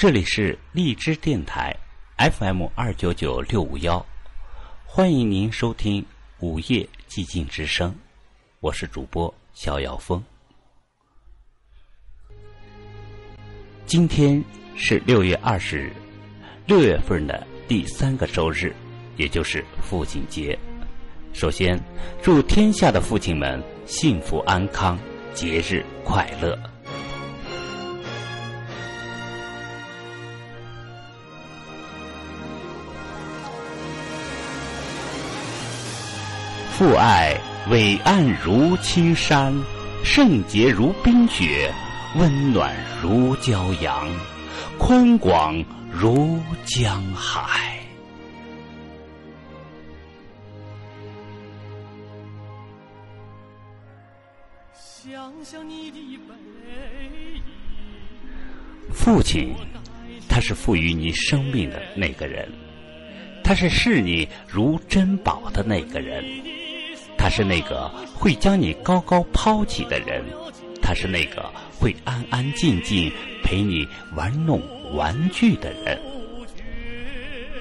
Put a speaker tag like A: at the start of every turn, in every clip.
A: 这里是荔枝电台 FM 二九九六五幺，欢迎您收听午夜寂静之声，我是主播逍遥风。今天是六月二十日，六月份的第三个周日，也就是父亲节。首先，祝天下的父亲们幸福安康，节日快乐。父爱伟岸如青山，圣洁如冰雪，温暖如骄阳，宽广如江海。想想你的背影，父亲，他是赋予你生命的那个人，他是视你如珍宝的那个人。他是那个会将你高高抛起的人，他是那个会安安静静陪你玩弄玩具的人。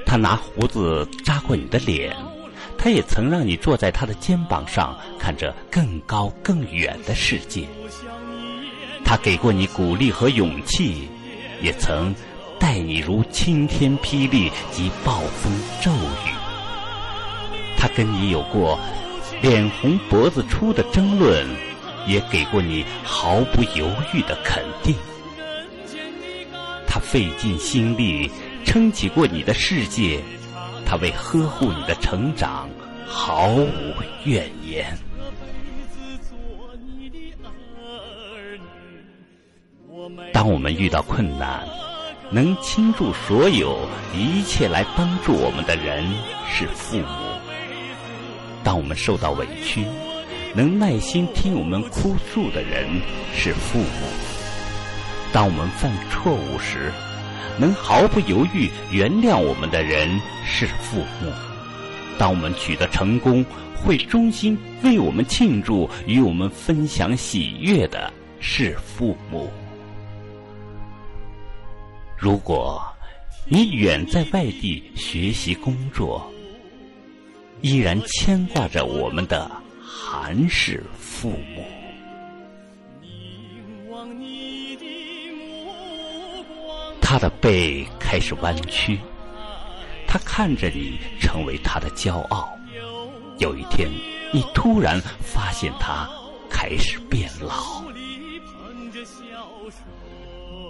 A: 他拿胡子扎过你的脸，他也曾让你坐在他的肩膀上，看着更高更远的世界。他给过你鼓励和勇气，也曾待你如晴天霹雳及暴风骤雨。他跟你有过。脸红脖子粗的争论，也给过你毫不犹豫的肯定。他费尽心力撑起过你的世界，他为呵护你的成长毫无怨言。当我们遇到困难，能倾注所有一切来帮助我们的人是父母。当我们受到委屈，能耐心听我们哭诉的人是父母；当我们犯错误时，能毫不犹豫原谅我们的人是父母；当我们取得成功，会衷心为我们庆祝、与我们分享喜悦的是父母。如果你远在外地学习工作，依然牵挂着我们的韩氏父母。他的背开始弯曲，他看着你成为他的骄傲。有一天，你突然发现他开始变老，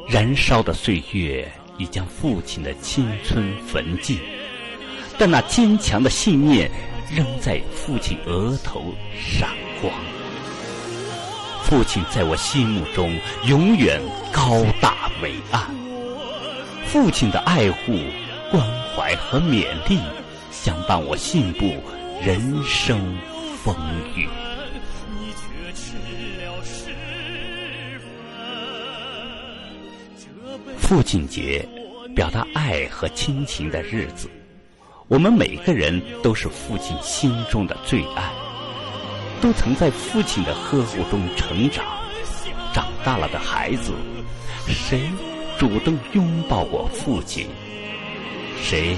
A: 燃烧的岁月已将父亲的青春焚尽。但那坚强的信念仍在父亲额头闪光。父亲在我心目中永远高大伟岸。父亲的爱护、关怀和勉励，相伴我信步人生风雨。父亲节，表达爱和亲情的日子。我们每个人都是父亲心中的最爱，都曾在父亲的呵护中成长。长大了的孩子，谁主动拥抱过父亲？谁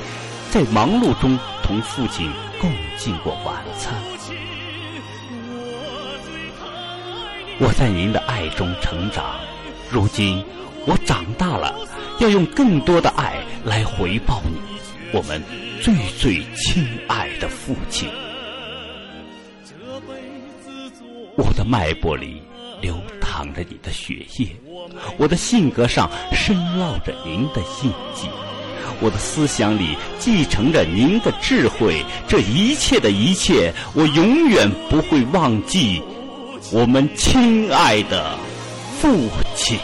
A: 在忙碌中同父亲共进过晚餐？我在您的爱中成长，如今我长大了，要用更多的爱来回报你。我们。最最亲爱的父亲，我的脉搏里流淌着你的血液，我的性格上深烙着您的印记，我的思想里继承着您的智慧。这一切的一切，我永远不会忘记我们亲爱的父亲。